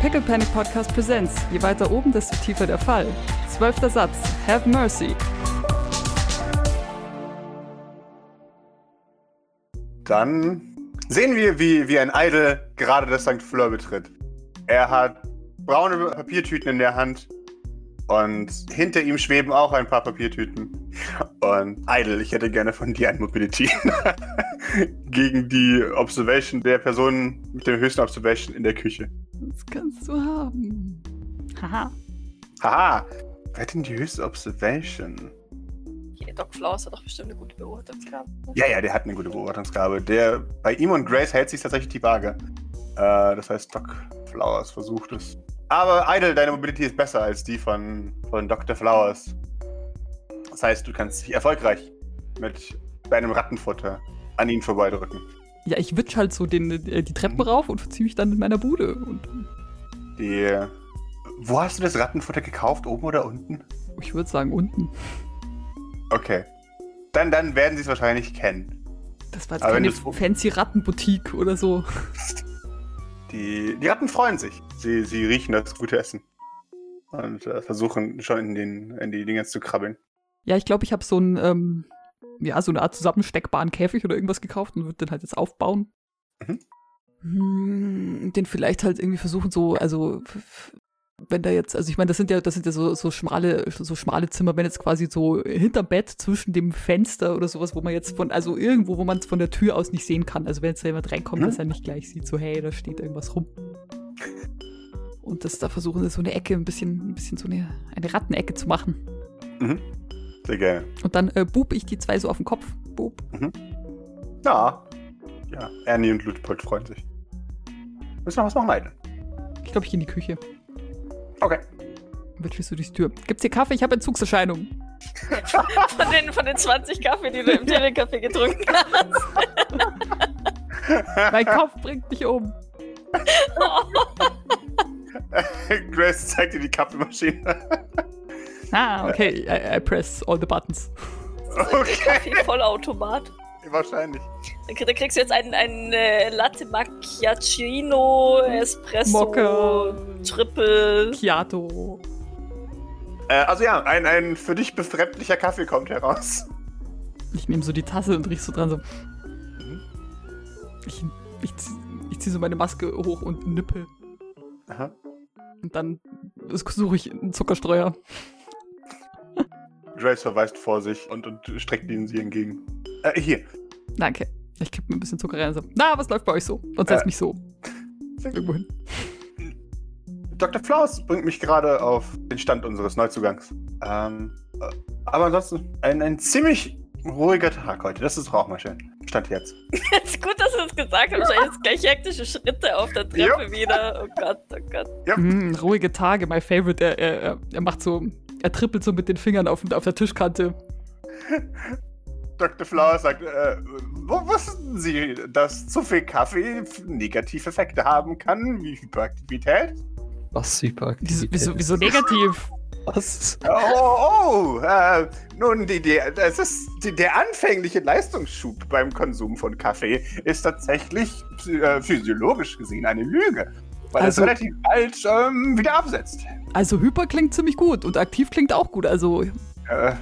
Pickle Panic Podcast Presents. Je weiter oben, desto tiefer der Fall. Zwölfter Satz. Have mercy. Dann sehen wir, wie, wie ein Idol gerade das St. Fleur betritt. Er hat braune Papiertüten in der Hand und hinter ihm schweben auch ein paar Papiertüten. Und Idle, ich hätte gerne von dir ein Mobility gegen die Observation der Person mit der höchsten Observation in der Küche. Das kannst du haben. Haha. Haha, wer hat denn die höchste Observation? Hier, Doc Flowers hat doch bestimmt eine gute Beobachtungsgabe. Ja, ja, der hat eine gute Beobachtungsgabe. Der, bei ihm und Grace hält sich tatsächlich die Waage. Äh, das heißt, Doc Flowers versucht es. Aber Idle, deine Mobility ist besser als die von, von Dr. Flowers. Das heißt, du kannst dich erfolgreich mit deinem Rattenfutter an ihn vorbeidrücken. Ja, ich witsch halt so den, äh, die Treppen rauf und verziehe mich dann in meiner Bude. Und Die. Wo hast du das Rattenfutter gekauft? Oben oder unten? ich würde sagen, unten. Okay. Dann, dann werden sie es wahrscheinlich kennen. Das war jetzt Aber keine fancy Rattenboutique oder so. Die, die Ratten freuen sich. Sie, sie riechen das gute Essen. Und äh, versuchen schon in, den, in die Dinge zu krabbeln. Ja, ich glaube, ich habe so ein, ähm, ja, so eine Art zusammensteckbaren Käfig oder irgendwas gekauft und würde den halt jetzt aufbauen. Mhm. Hm, den vielleicht halt irgendwie versuchen, so, also wenn da jetzt, also ich meine, das sind ja, das sind ja so, so schmale, so schmale Zimmer, wenn jetzt quasi so hinterm Bett zwischen dem Fenster oder sowas, wo man jetzt von, also irgendwo, wo man es von der Tür aus nicht sehen kann. Also wenn jetzt da jemand reinkommt, Mhm. dass er nicht gleich sieht, so, hey, da steht irgendwas rum. Und das da versuchen, so eine Ecke, ein bisschen, ein bisschen so eine, eine Rattenecke zu machen. Mhm. Sehr gerne. Und dann äh, bub ich die zwei so auf den Kopf. Bub. Ja. Ja, Ernie und Ludwig freuen sich. Müssen wir noch was machen, Idle? Ich glaube, ich gehe in die Küche. Okay. Witschst du durch die Tür. Gibt's hier Kaffee? Ich habe Entzugserscheinungen. Von den, von den 20 Kaffee, die du im Telencafé getrunken hast. Mein Kopf bringt mich um. Grace zeigt dir die Kaffeemaschine. Ah, okay. I, I press all the buttons. Okay. Kaffee-Vollautomat. Wahrscheinlich. Da krieg- da kriegst du jetzt einen, einen äh, Latte Macchiaccino, Espresso, Mokka. Triple. Chiato. Äh, also ja, ein, ein für dich befremdlicher Kaffee kommt heraus. Ich nehme so die Tasse und riech so dran so. Ich, ich, zieh- ich ziehe so meine Maske hoch und nippel. Aha. Und dann suche ich einen Zuckerstreuer. Grace verweist vor sich und, und streckt ihn sie entgegen. Äh, hier. Danke. Ich kipp mir ein bisschen Zucker rein und so. Na, was läuft bei euch so? Und setz Äh. mich so. Irgendwo hin. Dr. Flaus bringt mich gerade auf den Stand unseres Neuzugangs. Ähm, äh, aber ansonsten ein, ein ziemlich ruhiger Tag heute. Das ist doch auch mal schön. Stand jetzt. ist gut, dass du es gesagt hast. Wahrscheinlich jetzt gleich hektische Schritte auf der Treppe wieder. Oh Gott, oh Gott. Ja. Mm, ruhige Tage, my favorite. Er, er, er- er macht so, er trippelt so mit den Fingern auf, auf der Tischkante. Dr. Flowers sagt, äh, wo wussten Sie, dass zu viel Kaffee negative Effekte haben kann, wie Hyperaktivität? Was Hyperaktivität Wieso, wieso, ist. wieso negativ? Was? Oh, oh äh, nun, die, die, das ist, die, der anfängliche Leistungsschub beim Konsum von Kaffee ist tatsächlich äh, physiologisch gesehen eine Lüge, weil Also- es relativ bald ähm, wieder absetzt. Also Hyper klingt ziemlich gut und aktiv klingt auch gut. Also Äh,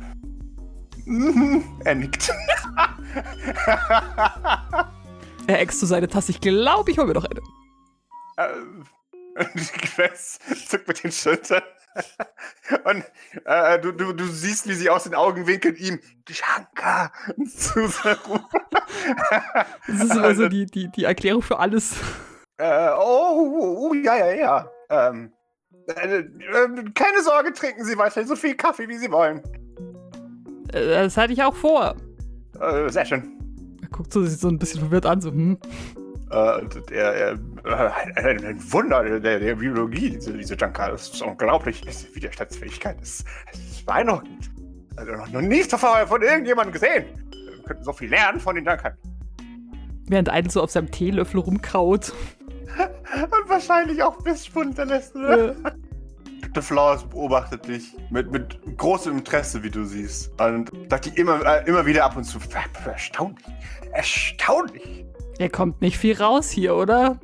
mhm, er nickt. er äxt zu seine Tasse. Ich glaube, ich hol mir noch eine. äh, Grace zuckt mit den Schultern. Und äh, du, du, du siehst, wie sie aus den Augenwinkeln ihm Shankar zurufen. Das ist immer so die, die, die Erklärung für alles. Äh, oh, oh, ja, ja, ja. Ähm, äh, äh, keine Sorge, trinken Sie weiter so viel Kaffee, wie Sie wollen. Äh, Das hatte ich auch vor. Äh, sehr schön. Er guckt so, sieht so ein bisschen verwirrt an, so, hm. Äh, er, ein, Wunder der, der Biologie, diese, diese Junker. Das ist unglaublich. Diese Widerstandsfähigkeit ist, ist beeindruckend. Also noch nie zuvor von irgendjemandem gesehen. Wir könnten so viel lernen von den Junkern. Während einer so auf seinem Teelöffel rumkaut. Und wahrscheinlich auch Bissspund lässt. Äh, Dr. Flowers beobachtet dich mit, mit großem Interesse, wie du siehst. Und sagt dir immer, äh, immer wieder ab und zu, erstaunlich, erstaunlich. er kommt nicht viel raus hier, oder?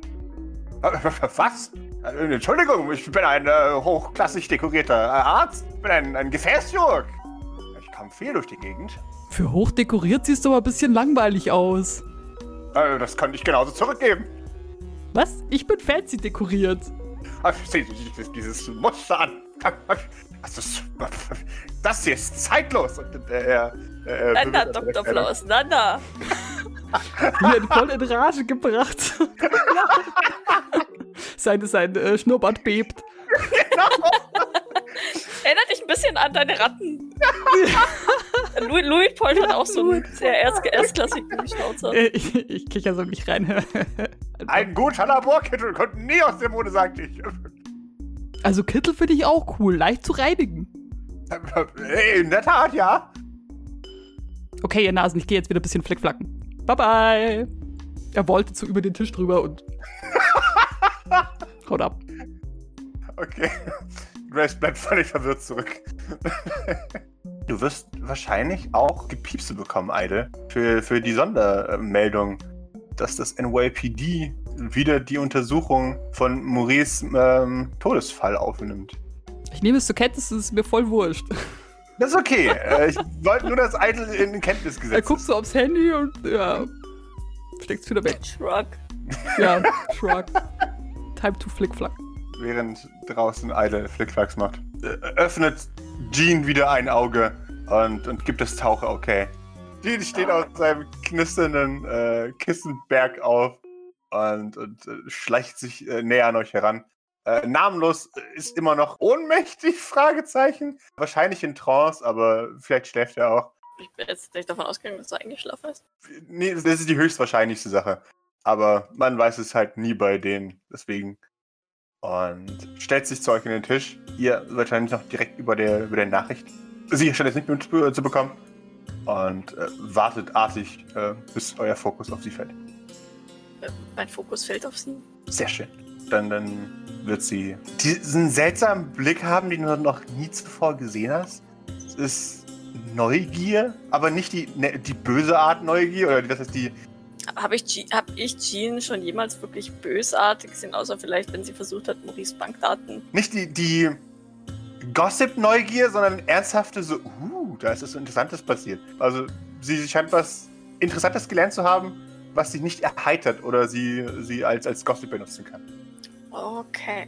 Äh, Was? Äh, Entschuldigung, ich bin ein äh, hochklassig dekorierter äh, Arzt. Ich bin ein, ein Gefäßchirurg. Ich kam viel durch die Gegend. Für hochdekoriert siehst du aber ein bisschen langweilig aus. Äh, das könnte ich genauso zurückgeben. Was? Ich bin fancy dekoriert. Dieses, dieses Muster an. Das, ist, das hier ist zeitlos. Und, äh, Nana, berührt Dr. Flaus, Nana. Hier voll in Rage gebracht. sein sein äh, Schnurrbart bebt. Erinnert dich ein bisschen an deine Ratten. Louis, Louis Polt hat auch so einen sehr erst, erstklassigen Schnauzer. Äh, ich, ich kicher so nicht rein. Ein guter Laborkittel kommt nie aus dem Mode, sagte ich. also Kittel finde ich auch cool, leicht zu reinigen. Äh, In der Tat, ja. Okay, ihr Nasen, ich gehe jetzt wieder ein bisschen fleckflacken. Bye bye. Er wollte so über den Tisch drüber und haut ab. Okay. Grace bleibt völlig verwirrt zurück. Du wirst wahrscheinlich auch Gepiepse bekommen, Eide, für, für die Sondermeldung, dass das NYPD wieder die Untersuchung von Maurice ähm, Todesfall aufnimmt. Ich nehme es zur Kenntnis, es ist mir voll wurscht. Das ist okay. äh, ich wollte nur, dass Eide in Kenntnis gesetzt Er guckt so aufs Handy und ja, steckt's wieder weg. Shrug. Ja, shrug. Time to flickflack. während draußen Eide Flickflacks macht. Öffnet Jean wieder ein Auge und, und gibt das Tauche okay. Jean steht aus seinem knisternden äh, Kissenberg auf und, und äh, schleicht sich äh, näher an euch heran. Äh, namenlos ist immer noch ohnmächtig, Fragezeichen. Wahrscheinlich in Trance, aber vielleicht schläft er auch. Ich bin jetzt nicht davon ausgegangen, dass du eingeschlafen hast. Nee, das ist die höchstwahrscheinlichste Sache. Aber man weiß es halt nie bei denen. Deswegen. Und stellt sich zu euch in den Tisch. Ihr wahrscheinlich noch direkt über der, über der Nachricht. Sie scheint es nicht mit äh, zu bekommen. Und äh, wartet artig, äh, bis euer Fokus auf sie fällt. Äh, Mein Fokus fällt auf sie. Sehr schön. Dann, dann wird sie diesen seltsamen Blick haben, den du noch nie zuvor gesehen hast. Es ist Neugier, aber nicht die, ne, die böse Art Neugier, oder das heißt die, Habe ich, hab ich Jean schon jemals wirklich bösartig gesehen, außer vielleicht, wenn sie versucht hat, Maurice Bankdaten. nicht die, die Gossip-Neugier, sondern ernsthafte so, uh, da ist was Interessantes passiert. Also sie scheint was Interessantes gelernt zu haben, was sie nicht erheitert oder sie, sie als, als Gossip benutzen kann. Okay.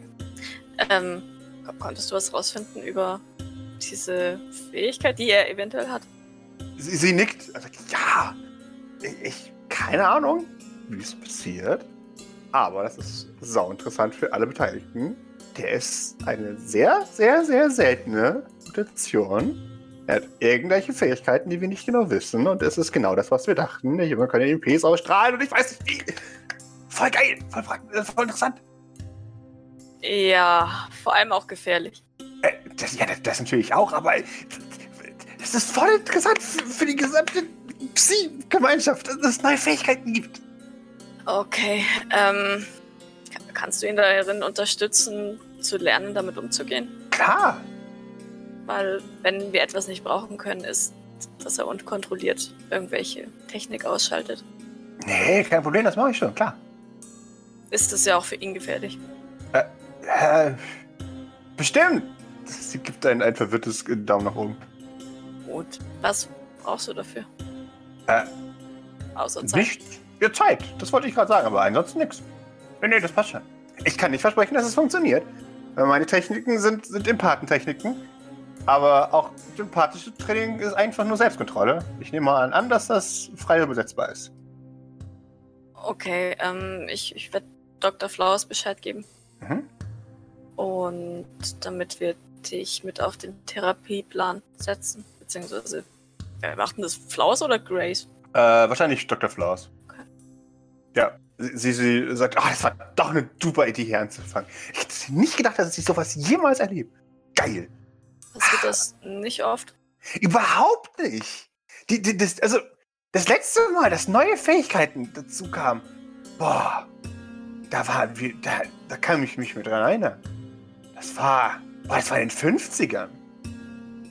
Ähm, ko- konntest du was rausfinden über diese Fähigkeit, die er eventuell hat? Sie, sie nickt, also, ja, ich, keine Ahnung, wie es passiert, aber das ist sau interessant für alle Beteiligten. Der ist eine sehr, sehr, sehr seltene Mutation. Er hat irgendwelche Fähigkeiten, die wir nicht genau wissen. Und es ist genau das, was wir dachten. Junge kann EMPs ausstrahlen und ich weiß nicht wie. Voll geil, voll, äh, voll interessant. Ja, vor allem auch gefährlich. Äh, das, ja, das, das natürlich auch, aber das ist voll interessant für, für die gesamte Psi-Gemeinschaft, dass es neue Fähigkeiten gibt. Okay, ähm, ka- kannst du ihn darin unterstützen, zu lernen, damit umzugehen? Klar. Weil, wenn wir etwas nicht brauchen können, ist, dass er unkontrolliert irgendwelche Technik ausschaltet. Nee, kein Problem, das mache ich schon, klar. Ist es ja auch für ihn gefährlich. Äh, bestimmt. Sie gibt ein, ein verwirrtes Daumen nach oben. Gut. Was brauchst du dafür? Äh, Außer Zeit. nicht ihr Zeit, das wollte ich gerade sagen, aber ansonsten nichts. Nee, nee, das passt schon. Ich kann nicht versprechen, dass es funktioniert. Äh, Meine Techniken sind, sind Empathentechniken. Aber auch empathische Training ist einfach nur Selbstkontrolle. Ich nehme mal an, an dass das frei übersetzbar ist. Okay, ähm, ich, ich werde Dr. Flowers Bescheid geben. Mhm. Und damit wir dich mit auf den Therapieplan setzen. Beziehungsweise, wer macht denn das? Flowers oder Grace? Äh, wahrscheinlich Dr. Flowers. Okay. Ja, sie, sie sagt, ah, das war doch eine super Idee, hier anzufangen. Ich hätte nicht gedacht, dass ich sowas jemals erlebe. Geil. Passiert das nicht oft? Überhaupt nicht. Die, die, das, also, das letzte Mal, dass neue Fähigkeiten dazu kamen, boah, da war, wie- da, da kann ich mich mit dran erinnern. Das war, boah, das war in den 50ern.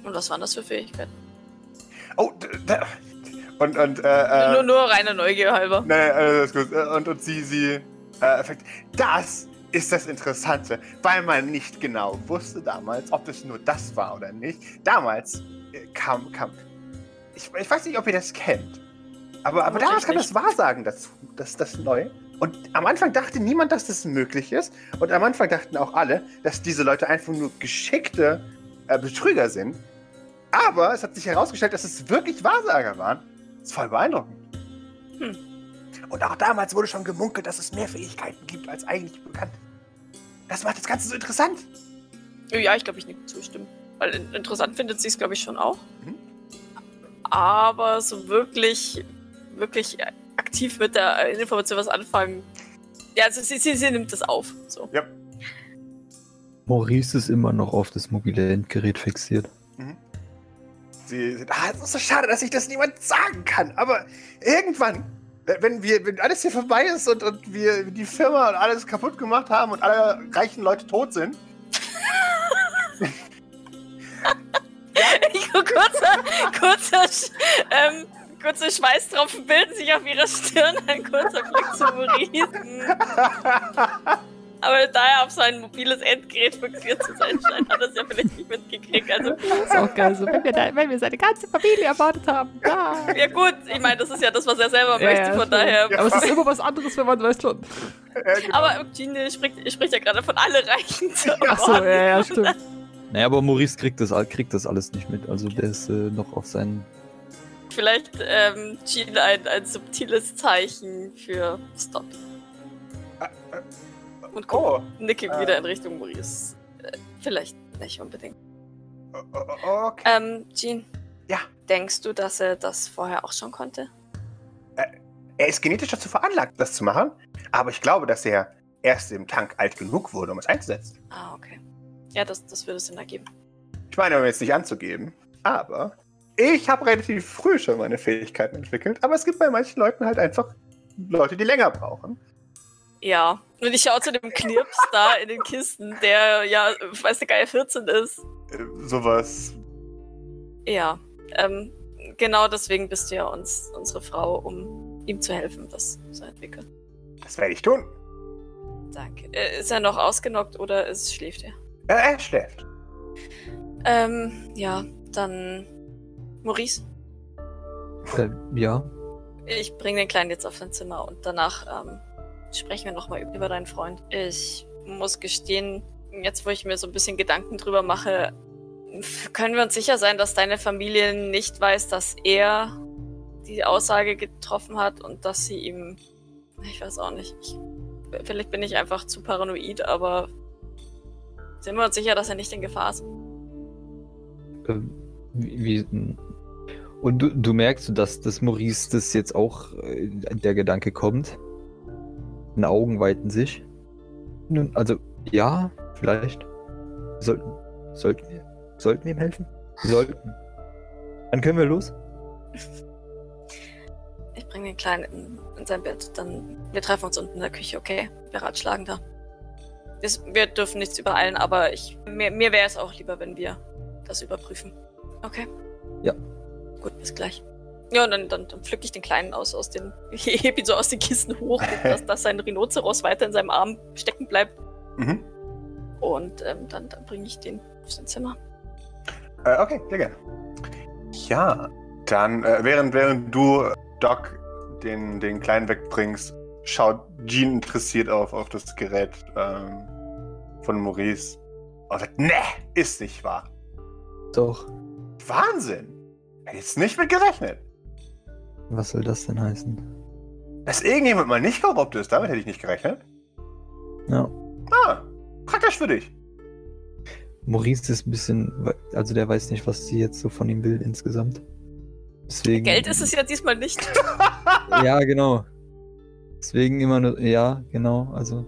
Und was waren das für Fähigkeiten? Oh, da, und, und, äh, äh, nur, nur reine Neugier halber. Nee, alles gut. Äh, Und, und sie, sie, äh, fragt, das ist das Interessante, weil man nicht genau wusste damals, ob es nur das war oder nicht. Damals äh, kam, kam ich, ich weiß nicht, ob ihr das kennt, aber, aber damals kam das Wahrsagen dazu, das, das neu. Und am Anfang dachte niemand, dass das möglich ist. Und am Anfang dachten auch alle, dass diese Leute einfach nur geschickte äh, Betrüger sind. Aber es hat sich herausgestellt, dass es wirklich Wahrsager waren. Das ist voll beeindruckend. Hm. Und auch damals wurde schon gemunkelt, dass es mehr Fähigkeiten gibt als eigentlich bekannt. Das macht das Ganze so interessant. Ja, ich glaube, ich nicht zustimmen. Weil interessant findet sie es, glaube ich, schon auch. Mhm. Aber so wirklich, wirklich aktiv mit der Information was anfangen. Ja, also sie, sie, sie nimmt das auf. So. Ja. Maurice ist immer noch auf das mobile Endgerät fixiert. Sie sind, ah, es ist so schade, dass ich das niemand sagen kann. Aber irgendwann, wenn wir, wenn alles hier vorbei ist und, und wir die Firma und alles kaputt gemacht haben und alle reichen Leute tot sind. kurzer, kurzer, ähm, kurze Schweißtropfen bilden sich auf ihrer Stirn, ein kurzer Blick zu Maurice. Aber da er auf sein mobiles Endgerät fixiert zu sein scheint, hat er es ja vielleicht nicht mitgekriegt. Also, das ist auch geil, so, wenn, wir da, wenn wir seine ganze Familie erwartet haben. Ja, ja gut, ich meine, das ist ja das, was er selber ja, möchte, ja, von daher. Ja. Aber es ist immer was anderes, wenn man weiß schon. Genau. Aber Gene spricht, spricht ja gerade von alle Reichen zu Achso, ja, ja, stimmt. Naja, aber Maurice kriegt das, kriegt das alles nicht mit. Also der ist äh, noch auf seinen. Vielleicht ähm, Gene ein, ein subtiles Zeichen für Stop. Und guck, oh, nicke äh, wieder in Richtung Maurice. Äh, vielleicht nicht unbedingt. Okay. Ähm, Jean. Ja. Denkst du, dass er das vorher auch schon konnte? Äh, er ist genetisch dazu veranlagt, das zu machen. Aber ich glaube, dass er erst im Tank alt genug wurde, um es einzusetzen. Ah, okay. Ja, das, das würde Sinn ergeben. Ich meine, um jetzt nicht anzugeben, aber ich habe relativ früh schon meine Fähigkeiten entwickelt. Aber es gibt bei manchen Leuten halt einfach Leute, die länger brauchen. Ja, und ich schaue zu dem Knirps da in den Kisten, der ja, weiß der Geil 14 ist. Äh, sowas. Ja, ähm, genau deswegen bist du ja uns, unsere Frau, um ihm zu helfen, das zu entwickeln. Das werde ich tun. Danke. Äh, ist er noch ausgenockt oder ist, schläft er? Ja, er schläft. Ähm, ja, dann Maurice. Äh, ja. Ich bringe den Kleinen jetzt auf sein Zimmer und danach ähm, sprechen wir nochmal über deinen Freund. Ich muss gestehen, jetzt wo ich mir so ein bisschen Gedanken drüber mache, können wir uns sicher sein, dass deine Familie nicht weiß, dass er die Aussage getroffen hat und dass sie ihm. Ich weiß auch nicht. Ich, vielleicht bin ich einfach zu paranoid, aber sind wir uns sicher, dass er nicht in Gefahr ist? Ähm, wie, und du, du merkst, dass das Maurice das jetzt auch äh, der Gedanke kommt in Augen weiten sich. Nun, also, ja, vielleicht. Sollten, sollten wir, sollten wir ihm helfen? Sollten. Dann können wir los. Ich bringe den Kleinen in, in, sein Bett. Dann, wir treffen uns unten in der Küche, okay? Wir ratschlagen da. Wir, wir dürfen nichts übereilen, aber ich, mir, mir wäre es auch lieber, wenn wir das überprüfen. Okay? Ja. Gut, bis gleich. Ja, und dann, dann, dann pflücke ich den Kleinen aus, aus den, hebe ihn so aus den Kisten hoch, dass, dass sein Rhinoceros weiter in seinem Arm stecken bleibt. Mhm. Und ähm, dann, dann bringe ich den auf sein Zimmer. Äh, okay, sehr gerne. Ja, dann, äh, während, während du Doc den, den Kleinen wegbringst, schaut Jean interessiert auf, auf das Gerät ähm, von Maurice und sagt, ne, ist nicht wahr. Doch. Wahnsinn. Hätte jetzt nicht mit gerechnet. Was soll das denn heißen? Dass irgendjemand mal nicht korrupt ist, damit hätte ich nicht gerechnet. Ja. Ah, praktisch für dich. Maurice ist ein bisschen, also der weiß nicht, was sie jetzt so von ihm will insgesamt. Deswegen, Geld ist es ja diesmal nicht. ja, genau. Deswegen immer nur, ja, genau, also.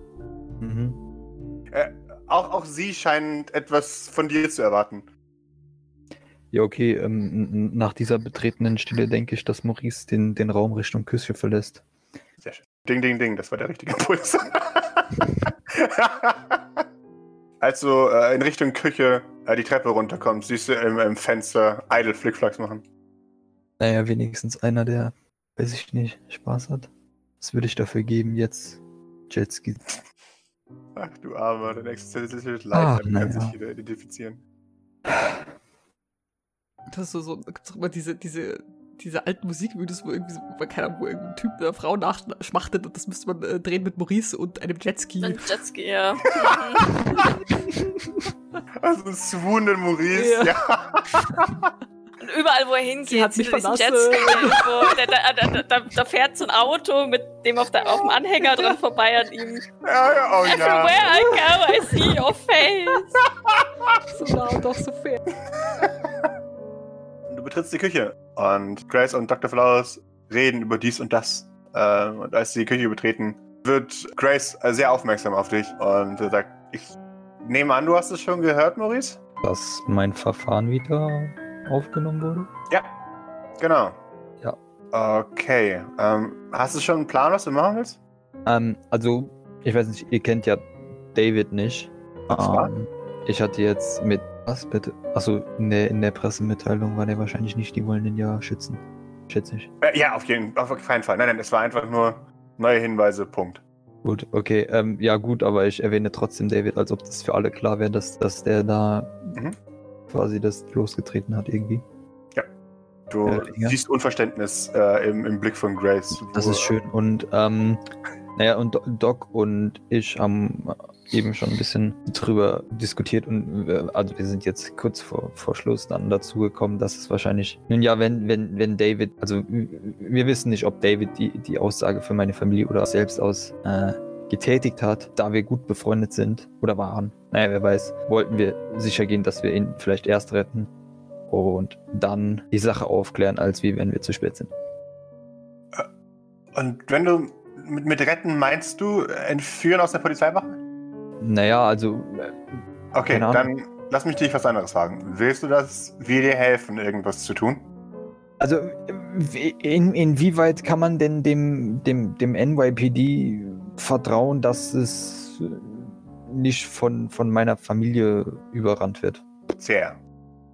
Mhm. Äh, auch, auch sie scheint etwas von dir zu erwarten. Ja, okay. Ähm, nach dieser betretenen Stille denke ich, dass Maurice den, den Raum Richtung Küche verlässt. Sehr schön. Ding, ding, ding, das war der richtige Impuls. Als du äh, in Richtung Küche äh, die Treppe runterkommst, siehst du im, im Fenster Idle Flickflacks machen. Naja, wenigstens einer, der, weiß ich nicht, Spaß hat. Was würde ich dafür geben, jetzt Jetski? Ach du Armer, dein existenzielles Ah, Leid, damit kann naja. sich wieder identifizieren. Das ist so, so gibt's doch immer diese, diese, diese alten Musikvideos, wo irgendwie, so, keine Ahnung, wo irgendein Typ einer Frau nachschmachtet und das müsste man äh, drehen mit Maurice und einem Jetski. Ein Jetski, ja. Also ein swoonenden Maurice, Ja. ja. Und überall, wo er hingeht, Sie hat sieht mich er verlassen. Jetski. Da, da, da, da, da fährt so ein Auto mit dem auf, der, auf dem Anhänger dran vorbei an ihm. Ja, ja, oh ja. Everywhere I go, I see your face. so nah und doch so fair. Du betrittst die Küche und Grace und Dr. Flowers reden über dies und das. Äh, und als sie die Küche betreten, wird Grace äh, sehr aufmerksam auf dich und sagt, ich nehme an, du hast es schon gehört, Maurice? Dass mein Verfahren wieder aufgenommen wurde? Genau. Ja. Okay. Ähm, hast du schon einen Plan, was du machen willst? Ähm, also, ich weiß nicht, ihr kennt ja David nicht. Zwar? Ähm, ich hatte jetzt mit. Was bitte? Achso, in der, in der Pressemitteilung war der wahrscheinlich nicht, die wollen den ja schützen. Schätze ich. Äh, ja, auf jeden auf keinen Fall. Nein, nein, es war einfach nur neue Hinweise, Punkt. Gut, okay. Ähm, ja, gut, aber ich erwähne trotzdem David, als ob das für alle klar wäre, dass, dass der da Mhm. quasi das losgetreten hat irgendwie. Du Ja, ja. siehst Unverständnis äh, im, im Blick von Grace. Das ist schön. Und ähm, naja, und Do- Doc und ich haben eben schon ein bisschen drüber diskutiert und wir, also wir sind jetzt kurz vor, vor Schluss dann dazu gekommen, dass es wahrscheinlich, nun ja, wenn, wenn, wenn David, also wir wissen nicht, ob David die, die Aussage für meine Familie oder selbst aus äh, getätigt hat, da wir gut befreundet sind oder waren. Naja, wer weiß, wollten wir sicher gehen, dass wir ihn vielleicht erst retten und dann die Sache aufklären, als wie wenn wir zu spät sind. Und wenn du mit, mit retten meinst du äh, entführen aus der Polizeiwache? Naja, also äh, Okay, dann lass mich dich was anderes fragen. Willst du, dass wir dir helfen, irgendwas zu tun? Also, wie- in, inwieweit kann man denn dem, dem, dem NYPD vertrauen, dass es äh, nicht von, von meiner Familie überrannt wird? Sehr.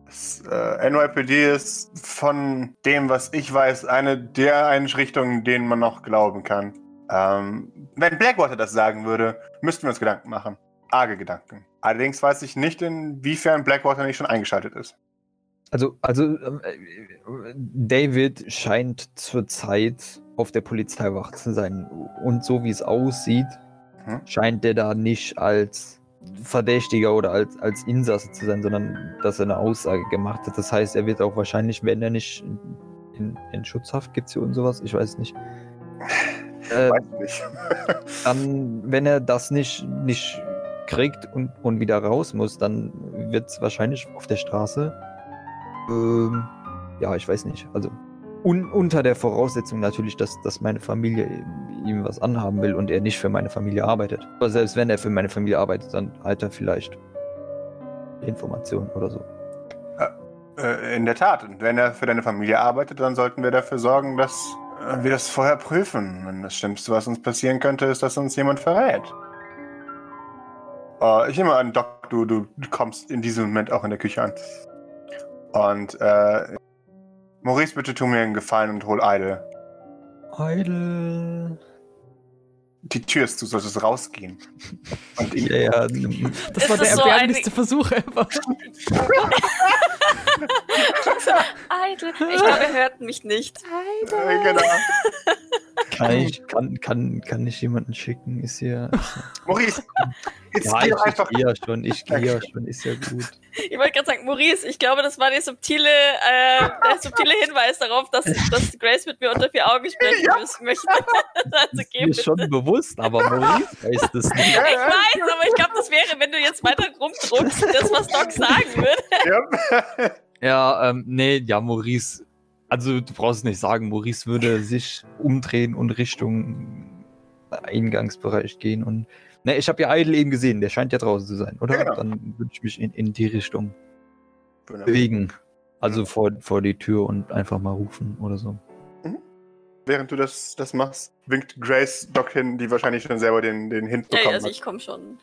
Das, äh, NYPD ist von dem, was ich weiß, eine der Einrichtungen, denen man noch glauben kann. Ähm, wenn Blackwater das sagen würde, müssten wir uns Gedanken machen. Arge Gedanken. Allerdings weiß ich nicht, inwiefern Blackwater nicht schon eingeschaltet ist. Also, also äh, David scheint zurzeit auf der Polizeiwache zu sein. Und so wie es aussieht, Mhm. scheint der da nicht als Verdächtiger oder als, als Insasse zu sein, sondern dass er eine Aussage gemacht hat. Das heißt, er wird auch wahrscheinlich, wenn er nicht in, in Schutzhaft gibt und sowas, ich weiß nicht. Äh, Weiß ich nicht. dann, wenn er das nicht, nicht kriegt und, und wieder raus muss, dann wird es wahrscheinlich auf der Straße. Ähm, ja, ich weiß nicht. Also un, unter der Voraussetzung natürlich, dass, dass meine Familie ihm- was anhaben will und er nicht für meine Familie arbeitet. Aber selbst wenn er für meine Familie arbeitet, dann hat er vielleicht Informationen oder so. Äh, in der Tat. Und wenn er für deine Familie arbeitet, dann sollten wir dafür sorgen, dass äh, wir das vorher prüfen. Denn das Schlimmste, was uns passieren könnte, ist, dass uns jemand verrät. Äh, ich nehme an, Doc, du, du kommst in diesem Moment auch in der Küche an. Und äh, Maurice, bitte tu mir einen Gefallen und hol Eile. Idle. Die Tür ist zu, solltest rausgehen. Und ihn, Ja, ja. Das Ist war der das so erbärmlichste Versuch ever. Idle. Ich glaube, er hört mich nicht. Äh, genau. Kann ich, kann, kann, kann ich jemanden schicken? Ist hier. Maurice, jetzt Ja, geh ich, doch einfach. ich gehe ja schon, ich gehe ja schon, ist ja gut. Ich wollte gerade sagen, Maurice, ich glaube, das war der subtile, äh, der subtile Hinweis darauf, dass, dass Grace mit mir unter vier Augen sprechen Ja. müssen möchte. also Ist geh mir bitte. schon bewusst, aber Maurice weiß das nicht. Ich weiß, aber ich glaube, das wäre, wenn du jetzt weiter rumdruckst, das, was Doc sagen würde. Ja. Ja, ähm, nee, ja, Maurice. Also, du brauchst nicht sagen, Maurice würde sich umdrehen und Richtung Eingangsbereich gehen. Und. Ne, ich habe ja Idle eben gesehen, der scheint ja draußen zu sein, oder? Ja, genau. Dann würde ich mich in, in die Richtung bewegen. Also vor, vor die Tür und einfach mal rufen oder so. Während du das, das machst, winkt Grace Doc hin, die wahrscheinlich schon selber den, den Hint Ja, bekommen ja, also hat. ich komme schon.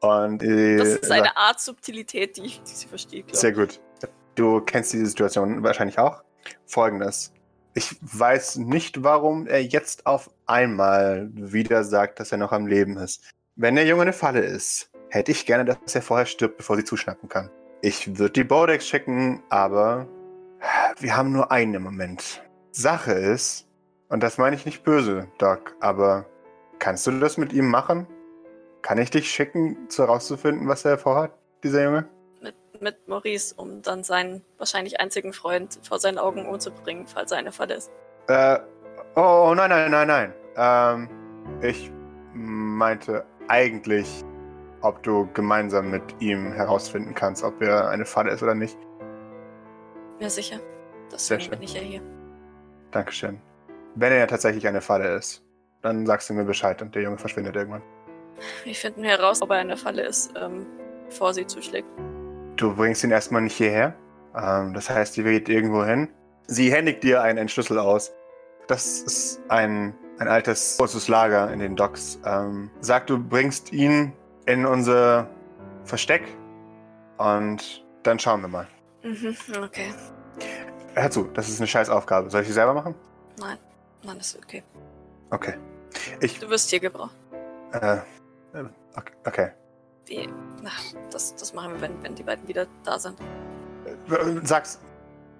Und, äh, Das ist eine Art Subtilität, die, die sie versteht. Sehr ich. gut. Du kennst diese Situation wahrscheinlich auch. Folgendes. Ich weiß nicht, warum er jetzt auf einmal wieder sagt, dass er noch am Leben ist. wenn der Junge eine Falle ist, hätte ich gerne, dass er vorher stirbt, bevor sie zuschnappen kann. Ich würde die Bodex checken, aber wir haben nur einen im Moment. Sache ist, und das meine ich nicht böse, Doc, aber kannst du das mit ihm machen? Kann ich dich schicken, zu herauszufinden, was er vorhat, dieser Junge? Mit, Maurice, um dann seinen wahrscheinlich einzigen Freund vor seinen Augen umzubringen, falls er eine Falle ist. Äh, oh, oh nein, nein, nein, nein. Ähm, ich meinte eigentlich, ob du gemeinsam mit ihm herausfinden kannst, ob er eine Falle ist oder nicht. Ja, sicher. Deswegen bin ich ja hier. Dankeschön. Wenn er ja tatsächlich eine Falle ist, dann sagst du mir Bescheid und der Junge verschwindet irgendwann. Wir finden heraus, ob er eine Falle ist, ähm, bevor sie zuschlägt. Du bringst ihn erstmal nicht hierher. Ähm, das heißt, die geht irgendwo hin. Sie händigt dir einen, einen Schlüssel aus. Das ist ein, ein altes, großes Lager in den Docks. Ähm, sag, du bringst ihn in unser Versteck und dann schauen wir mal. Mhm, okay. Hör zu, das ist eine scheiß Aufgabe. Soll ich sie selber machen? Nein, nein, das ist okay. Okay. Ich, Du wirst hier gebraucht. äh, äh, okay. Wie, na, das, das machen wir, wenn, wenn die beiden wieder da sind. Äh, Sag's,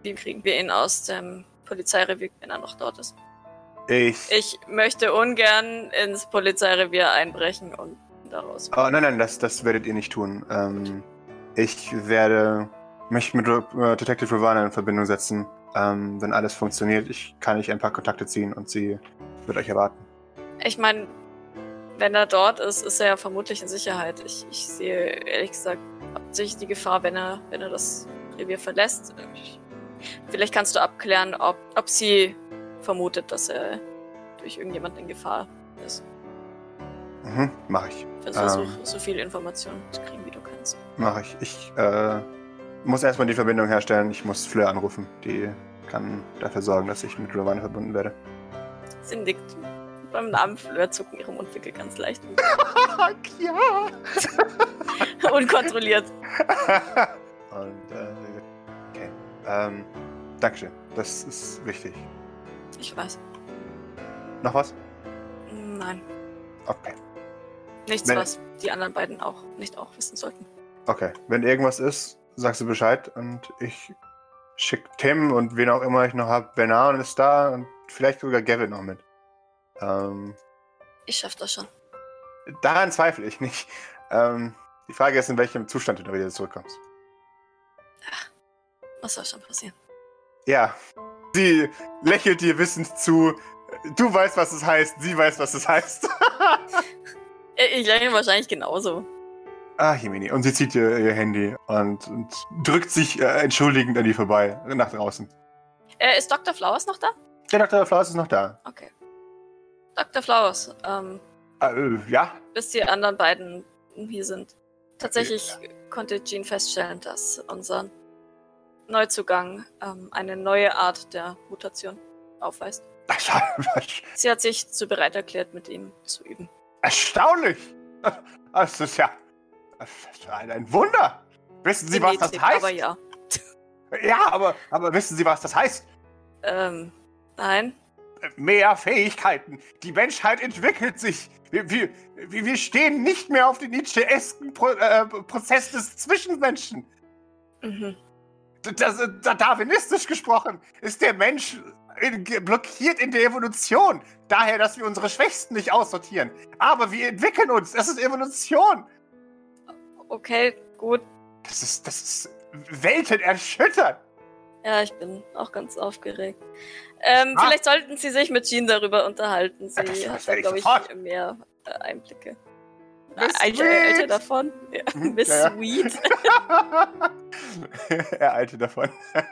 Wie kriegen wir ihn aus dem Polizeirevier, wenn er noch dort ist? ich. Ich möchte ungern ins Polizeirevier einbrechen und daraus. Oh, nein, nein, das, das werdet ihr nicht tun. Ähm, ich werde mich mit äh, Detective Ravana in Verbindung setzen. Ähm, wenn alles funktioniert, ich kann ich ein paar Kontakte ziehen und sie wird euch erwarten. Ich meine, wenn er dort ist, ist er ja vermutlich in Sicherheit. Ich, ich sehe ehrlich gesagt hauptsächlich die Gefahr, wenn er, wenn er das Revier verlässt. Ich, vielleicht kannst du abklären, ob, ob sie vermutet, dass er durch irgendjemanden in Gefahr ist. Mhm, mach ich. Versuch, Ähm. so viele Informationen zu kriegen, wie du kannst. Mach ich. Ich äh, muss erstmal die Verbindung herstellen. Ich muss Fleur anrufen. Die kann dafür sorgen, dass ich mit Ravana verbunden werde. Sie nickt. Beim Namen Fleur zucken ihre Mundwinkel ganz leicht. ja! Unkontrolliert. und, äh, okay. Ähm, Dankeschön. Das ist wichtig. Ich weiß. Noch was? Nein. Okay. Nichts, Wenn- was die anderen beiden auch nicht auch wissen sollten. Okay, wenn irgendwas ist, sagst du Bescheid und ich schick Tim und wen auch immer ich noch hab. Benan ist da und vielleicht sogar Gavin noch mit. Ähm, Ich schaff das schon. daran zweifle ich nicht. Ähm, die Frage ist, in welchem Zustand du da wieder zurückkommst. Was soll schon passieren? Ja, sie lächelt dir wissend zu. Du weißt, was es heißt, sie weiß, was es heißt. Ich lächle wahrscheinlich genauso. ah, Jemini. Und sie zieht ihr, ihr Handy und, und drückt sich äh, entschuldigend an die vorbei, nach draußen. Äh, ist Dr. Flowers noch da? Der Dr. Flaus ist noch da. Okay. Dr. Flowers, ähm, Äh, ja, bis die anderen beiden hier sind. Tatsächlich konnte Jean feststellen, dass unser Neuzugang ähm, eine neue Art der Mutation aufweist. Sie hat sich zu bereit erklärt, mit ihm zu üben. Erstaunlich! Das ist ja das ist ein Wunder! Wissen Sie, was das heißt? Aber ja. Ja, aber, aber wissen Sie, was das heißt? Ähm, nein. Mehr Fähigkeiten. Die Menschheit entwickelt sich. Wir, wir, wir stehen nicht mehr auf dem Nietzscheesken Pro, äh, Prozess des Zwischenmenschen. Mhm. Das, das, darwinistisch gesprochen ist der Mensch in, ge- blockiert in der Evolution. Daher, dass wir unsere Schwächsten nicht aussortieren. Aber wir entwickeln uns. Das ist Evolution. Okay, gut. Das ist, das ist weltenerschütternd. Ja, ich bin auch ganz aufgeregt. Ähm, Ah. Vielleicht sollten Sie sich mit Jean darüber unterhalten. Sie Ja, das- das hat glaube ich, sofort. mehr äh, Einblicke. Sweet. Alte davon. Ja, Mhm, Miss ja, ja. Sweet. er eilte davon.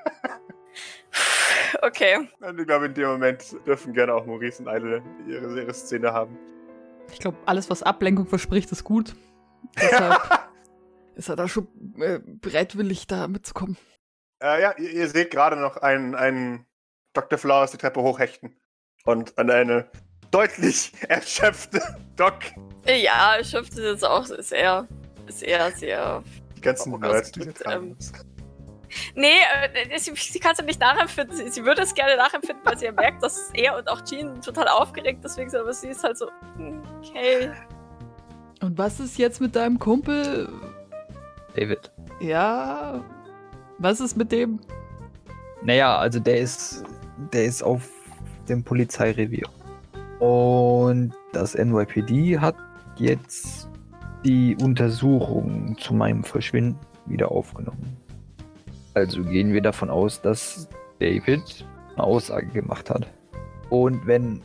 Okay. Und ich glaube, in dem Moment dürfen gerne auch Maurice und Eile ihre, ihre Szene haben. Ich glaube, alles, was Ablenkung verspricht, ist gut. Deshalb ist er da schon äh, bereitwillig, da mitzukommen. Äh, ja, ihr, ihr seht gerade noch einen, einen Dr. Flowers die Treppe hochhechten. Und an eine deutlich erschöpfte Doc. Ja, erschöpft ist jetzt auch sehr, sehr, sehr. Die ganzen Oh, Nerds, die haben. ähm, Nee, äh, sie, sie kann es ja nicht nachempfinden. Sie, sie würde es gerne nachempfinden, weil sie ja merkt, dass er und auch Jean total aufgeregt deswegen sind, aber sie ist halt so, hm, okay. Und was ist jetzt mit deinem Kumpel? David. Ja. Was ist mit dem? Naja, also der ist, der ist auf dem Polizeirevier. Und das NYPD hat jetzt die Untersuchung zu meinem Verschwinden wieder aufgenommen. Also gehen wir davon aus, dass David eine Aussage gemacht hat. Und wenn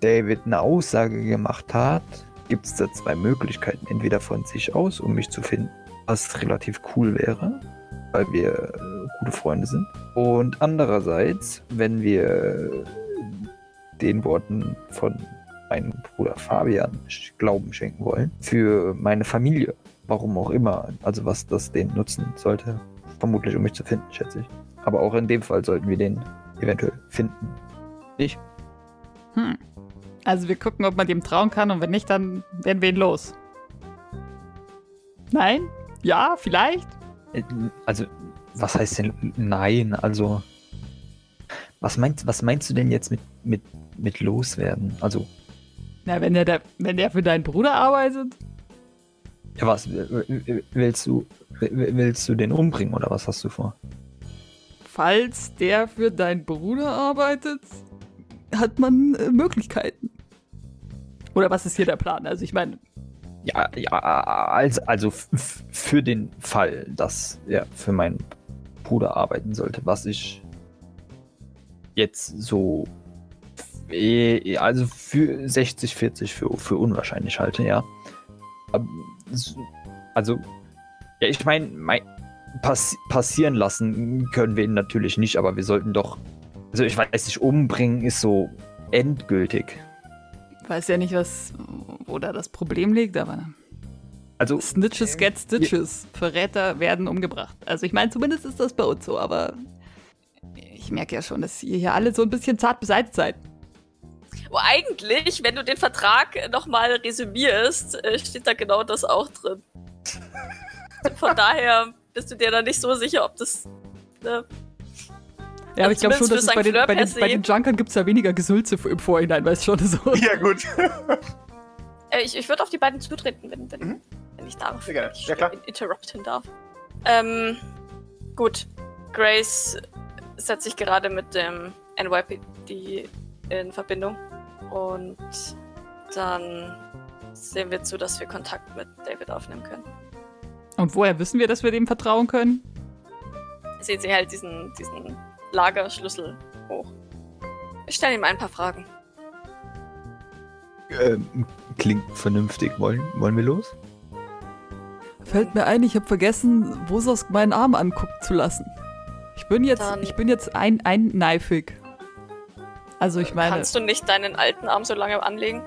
David eine Aussage gemacht hat, gibt es da zwei Möglichkeiten. Entweder von sich aus, um mich zu finden, was relativ cool wäre, weil wir äh, gute Freunde sind. Und andererseits, wenn wir den Worten von meinem Bruder Fabian Glauben schenken wollen, für meine Familie, warum auch immer, also was das denen nutzen sollte, vermutlich um mich zu finden, schätze ich. Aber auch in dem Fall sollten wir den eventuell finden. Ich? Hm. Also wir gucken, ob man dem trauen kann und wenn nicht, dann werden wir ihn los. Nein? Ja, vielleicht? Äh, Also, was heißt denn nein? Also, was meinst, was meinst du denn jetzt mit, mit, mit loswerden? Also, Na, wenn der, da, wenn der für deinen Bruder arbeitet? ja, was willst du, willst du den umbringen oder was hast du vor? Falls der für deinen Bruder arbeitet, hat man äh, Möglichkeiten. Oder was ist hier der Plan? Also ich meine, Ja, ja, also, also für den Fall, dass er für meinen Bruder arbeiten sollte, was ich jetzt so eh, also für 60, 40 für, für unwahrscheinlich halte, ja. S- Also, ja, ich meine, mein, pass, passieren lassen können wir ihn natürlich nicht, aber wir sollten doch, also ich weiß nicht, umbringen ist so endgültig. Weiß ja nicht, was, wo da das Problem liegt, aber Also, Snitches get Stitches. Verräter werden umgebracht. Also ich meine, zumindest ist das bei uns so, aber ich merke ja schon, dass ihr hier alle so ein bisschen zart beseitigt seid. Wo eigentlich, wenn du den Vertrag nochmal resümierst, äh, steht da genau das auch drin. Von daher bist du dir da nicht so sicher, ob das. Ne? Ja, aber ich glaube schon, dass es bei den, bei, den, bei den Junkern gibt es ja weniger Gesülze im Vorhinein, weißt schon so. Ja, gut. Äh, ich ich würde auf die beiden zutreten, wenn, wenn, Mhm. wenn ich darf. Sehr gerne. Ich Ja, klar. in- interrupten darf. Ähm, gut. Grace setzt sich gerade mit dem NYPD in Verbindung. Und dann sehen wir zu, dass wir Kontakt mit David aufnehmen können. Und woher wissen wir, dass wir dem vertrauen können? Sehen Sie halt diesen, diesen Lagerschlüssel hoch. Ich stelle ihm ein paar Fragen. ähm, klingt vernünftig. Wollen, wollen wir los? Fällt mir ein, ich habe vergessen, Wosos meinen Arm angucken zu lassen. Ich bin jetzt, Dann- ich bin jetzt ein, einkneifig. Also ich meine, Kannst du nicht deinen alten Arm so lange anlegen?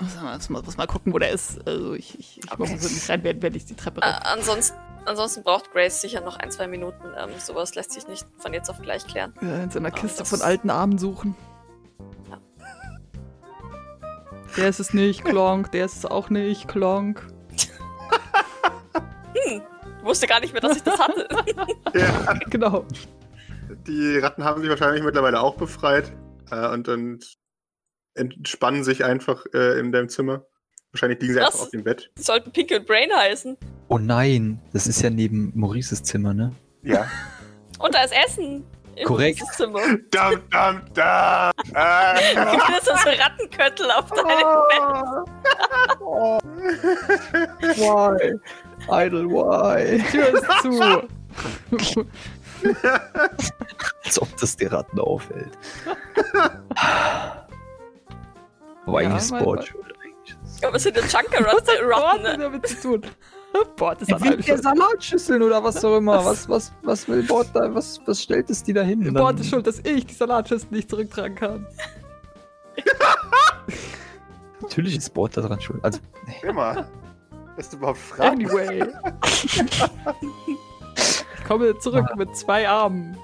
muss mal, muss mal gucken, wo der ist. Also ich, ich, ich muss Okay. so nicht rein, wenn, wenn ich die Treppe Äh, ansonsten, ansonsten braucht Grace sicher noch ein, zwei Minuten. Ähm, sowas lässt sich nicht von jetzt auf gleich klären. äh, in seiner Ah, Kiste das- von alten Armen suchen. Ja. Der ist es nicht, Klonk. Der ist es auch nicht, Klonk. Ich wusste gar nicht mehr, dass ich das hatte. Ja, Genau. die Ratten haben sich wahrscheinlich mittlerweile auch befreit äh, und, und entspannen sich einfach äh, in deinem Zimmer. Wahrscheinlich liegen sie Was? einfach auf dem Bett. Sollten Pink and Brain heißen. Oh nein, das ist ja neben Maurices Zimmer, ne? Ja. Und da ist Essen. Im Korrekt. Dam, dam, dam. Gibt es so Rattenköttel auf deinem Bett? Why? Idle, why? Tür ist zu. Als ob das die Ratten auffällt. Aber Ja, Sport. Aber es sind ja Junker Was hat Ratten. Gott ne? damit zu tun? Boah, das ist Die will der Salatschüsseln oder was auch immer. Was, was, was will Bord da? Was, was stellt es die da hin? Das ist schuld, dass ich die Salatschüssel nicht zurücktragen kann. Natürlich ist Bord da dran schuld. Also, Immer. Bist du überhaupt frei? Anyway. ich komme zurück mit zwei Armen.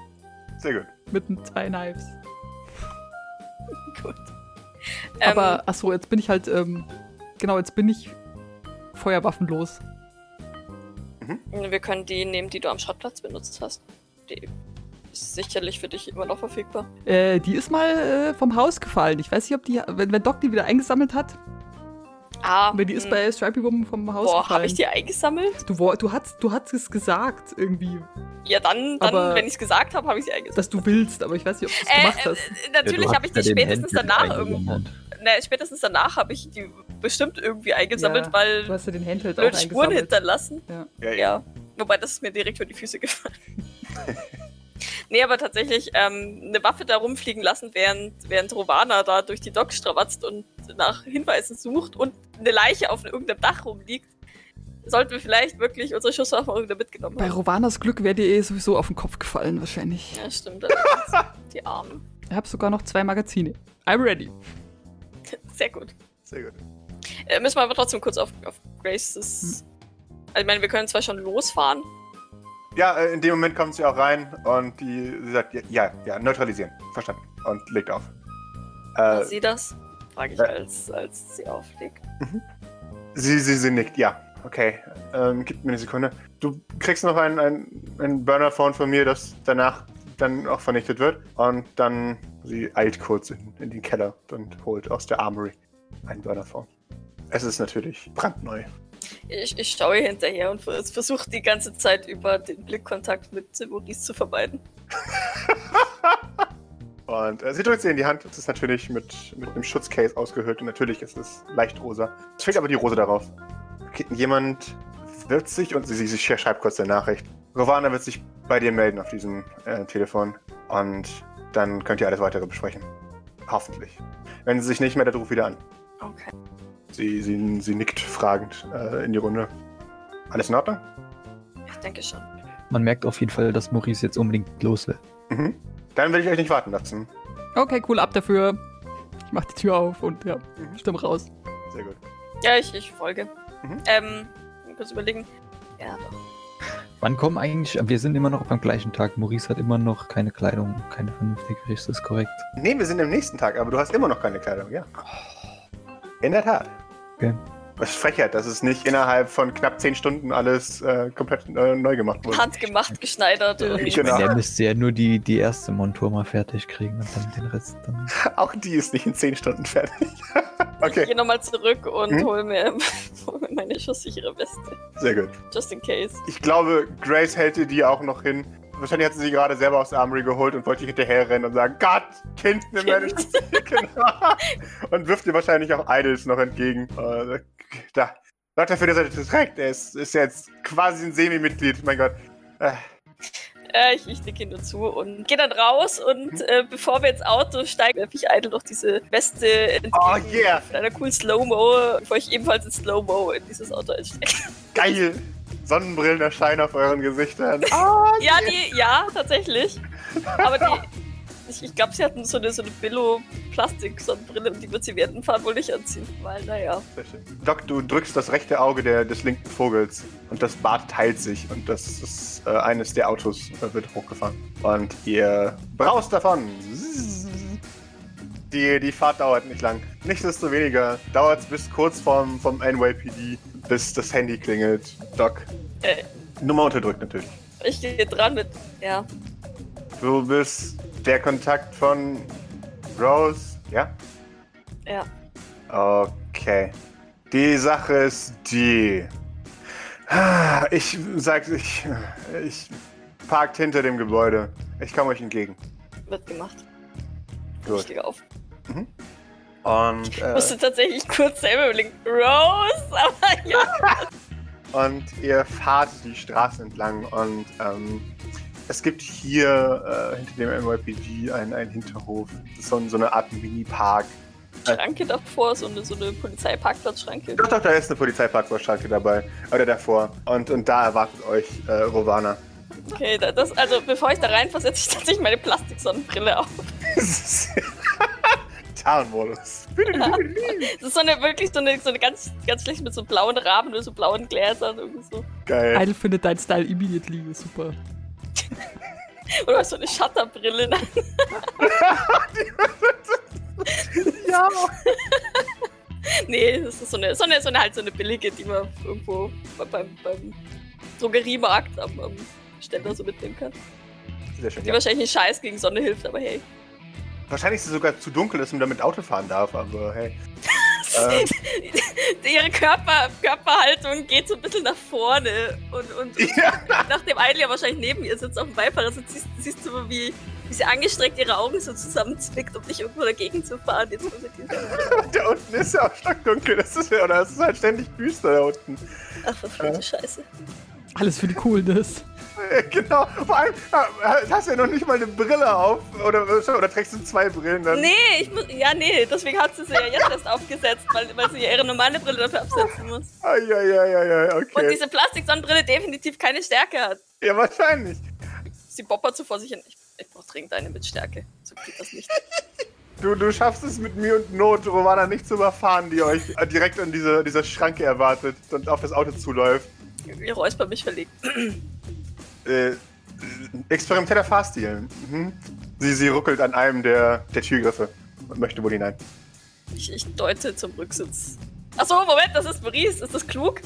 Sehr gut. Mit zwei Knives. Gut. Aber, achso, jetzt bin ich halt, ähm, genau, jetzt bin ich feuerwaffenlos. Ähm, wir können die nehmen, die du am Schrottplatz benutzt hast. Die ist sicherlich für dich immer noch verfügbar. Äh, die ist mal äh, vom Haus gefallen. Ich weiß nicht, ob die, wenn, wenn Doc die wieder eingesammelt hat. Ah, Weil die ist hm. bei Stripey Woman vom Haus Boah, gefallen. habe ich die eingesammelt? du, du, hast, du hast es gesagt, irgendwie, Ja, dann, dann Aber- wenn ich es gesagt habe, habe ich sie eingesammelt. dass du willst, aber ich weiß nicht, ob du es Äh, gemacht äh, hast. äh, natürlich Ja, habe ich die spätestens danach irgendwo. Ne, spätestens danach habe ich die bestimmt irgendwie eingesammelt, Ja, weil Du hast ja den Handheld auch blöde Spuren eingesammelt. hinterlassen. Ja. Ja, Ja. Wobei, das ist mir direkt vor die Füße gefallen. nee, aber tatsächlich ähm, eine Waffe da rumfliegen lassen, während, während Rovana da durch die Docks strawatzt und nach Hinweisen sucht und eine Leiche auf irgendeinem Dach rumliegt, sollten wir vielleicht wirklich unsere Schusswaffe irgendwo mitgenommen Bei haben. Rovanas Glück wäre dir eh sowieso auf den Kopf gefallen, wahrscheinlich. Ja, stimmt. die Armen. Ich habe sogar noch zwei Magazine. I'm ready. Sehr gut. Sehr gut. Äh, müssen wir aber trotzdem kurz auf, auf Graces. Also, ich meine, wir können zwar schon losfahren. Ja, äh, in dem Moment kommt sie auch rein und die sie sagt, ja, ja, neutralisieren. Verstanden. Und legt auf. Äh, sie das? Frage ich, ja. als, als sie auflegt. sie, sie, sie nickt, ja. Okay, ähm, gib mir eine Sekunde. Du kriegst noch ein, ein, ein Burner-Phone von mir, das danach dann auch vernichtet wird. Und dann, sie eilt kurz in, in den Keller und holt aus der Armory ein Burner-Phone. Es ist natürlich brandneu. Ich, ich schaue hinterher und vers- versuche die ganze Zeit über den Blickkontakt mit Maurice zu vermeiden. Und äh, sie drückt sie in die Hand. Es ist natürlich mit, mit einem Schutzcase ausgehöhlt und natürlich ist es leicht rosa. Es fehlt aber die Rose darauf. Okay, jemand wird sich, und sie, sie, sie schreibt kurz eine Nachricht. Rovana wird sich bei dir melden auf diesem äh, Telefon und dann könnt ihr alles weitere besprechen. Hoffentlich. Wenn sie sich nicht meldet, ruf wieder an. Okay. Sie, sie, sie nickt fragend äh, in die Runde. Alles in Ordnung? Ich denke schon. Man merkt auf jeden Fall, dass Maurice jetzt unbedingt los will. Mhm. Dann will ich euch nicht warten lassen. Okay, cool, ab dafür. Ich mach die Tür auf und ja, Mhm. stimme raus. Sehr gut. Ja, ich, ich folge. Mhm. Ähm, kurz überlegen. Ja, doch. Wann kommen eigentlich, wir sind immer noch beim gleichen Tag. Maurice hat immer noch keine Kleidung, keine vernünftige, ist das korrekt? Nee, wir sind am nächsten Tag, aber du hast immer noch keine Kleidung, ja. In der Tat. Okay. Das ist Frechheit, dass es nicht innerhalb von knapp 10 Stunden alles äh, komplett äh, neu gemacht wurde. Handgemacht, geschneidert und Ich Genau. meine, er müsste ja nur die, die erste Montur mal fertig kriegen und dann den Rest dann. Auch die ist nicht in 10 Stunden fertig. Ich okay, gehe nochmal zurück und hole mir, hol mir meine schusssichere Weste. sehr gut. Just in case. Ich glaube, Grace hält dir die auch noch hin. Wahrscheinlich hat sie sie gerade selber aus der Armory geholt und wollte hinterher rennen und sagen, Gott, Kind, nimm meine genau. Und wirft dir wahrscheinlich auch Idols noch entgegen. Äh, da. Gott dafür, dass er das trägt. Er ist, ist jetzt quasi ein Semi-Mitglied, mein Gott. Äh, Äh, ich, ich nicke nur zu und gehe dann raus und Mhm. äh, bevor wir ins Auto steigen, werfe ich Idle noch diese Weste entgegen Oh, yeah. mit einer coolen Slow-Mo, bevor ich ebenfalls in Slow-Mo in dieses Auto einsteige. geil. Sonnenbrillen erscheinen auf euren Gesichtern. Ah, ja, die, ja, tatsächlich. Aber die, ich, ich glaube, sie hatten so eine, so eine Billo-Plastik-Sonnenbrille und die wird sie während Fahren wohl nicht anziehen, weil, naja. Doc, du drückst das rechte Auge der, des linken Vogels und das Bad teilt sich und das ist äh, eines der Autos äh, wird hochgefahren. Und ihr braust davon. Die, die Fahrt dauert nicht lang. Nichtsdestoweniger dauert es bis kurz vorm, vom NYPD, bis das Handy klingelt. Doc, Äh, Nummer unterdrückt natürlich. ich gehe dran mit, ja, Du bist der Kontakt von Rose, ja? ja. Okay. Die Sache ist die. Ich sag, ich, ich parkt hinter dem Gebäude. Ich komme euch entgegen. Wird gemacht. Ich Gut. stehe auf. Und, Ich äh, musste tatsächlich kurz selber überlegen, Rose, aber ja. und ihr fahrt die Straße entlang und ähm, es gibt hier äh, hinter dem NYPG einen, einen Hinterhof. Das ist so, so eine Art Mini-Park. Schranke davor, so eine, so eine Polizeiparkplatzschranke. Doch, doch, da ist eine Polizeiparkschranke dabei. Oder davor. Und, und da erwartet euch äh, Rovana. Okay, da- das, also bevor ich da reinfahre, setze ich tatsächlich meine Plastiksonnenbrille auf. Tarnmodus. Das ist so eine wirklich so eine, so eine ganz, ganz schlecht mit so blauen Rahmen oder so blauen Gläsern irgendwie so. Geil. Idle findet dein Style immediately, super. Oder so eine Shutterbrille. ja. nee, das ist so eine, so eine, so eine halt so eine billige, die man irgendwo beim, beim Drogeriemarkt am, am Ständer so mitnehmen kann. Sehr schön. Die Ja. wahrscheinlich nicht scheiß gegen Sonne hilft, aber hey. Wahrscheinlich ist es sogar zu dunkel, dass man damit Auto fahren darf, aber hey. Äh, Ihre Körper, Körperhaltung geht so ein bisschen nach vorne und, und ja. nachdem Idle ja wahrscheinlich neben ihr sitzt auf dem Beifahrersitz, siehst, siehst du, wie, wie sie angestrengt ihre Augen so zusammenzwickt, um dich irgendwo dagegen zu fahren. Jetzt muss ich diese Da unten ist ja auch stockdunkel. Das ist ja, oder es ist halt ständig düster da unten. Ach, verfluchte Scheiße. Alles für die Coolness. Äh, Genau. Vor allem, äh, hast du ja noch nicht mal eine Brille auf. Oder, oder trägst du zwei Brillen dann? Nee, ich muss. Ja, nee, deswegen hat sie sie ja jetzt erst aufgesetzt, weil, weil sie ja ihre normale Brille dafür absetzen muss. Eieieiei, okay. Und diese Plastiksonnenbrille definitiv keine Stärke hat. ja, wahrscheinlich. Sie boppert so vor sich hin. Ich, ich brauch dringend eine mit Stärke. So geht das nicht. Du, du schaffst es mit Mühe und Not, Romana nicht zu überfahren, die euch äh, direkt an diese, dieser Schranke erwartet und auf das Auto zuläuft. Ihr Räusper mich verlegt. Äh, experimenteller Fahrstil. Mhm. Sie, sie ruckelt an einem der, der Türgriffe und möchte wohl hinein. Ich, ich deute zum Rücksitz. Achso, Moment, das ist Maurice. Ist das klug?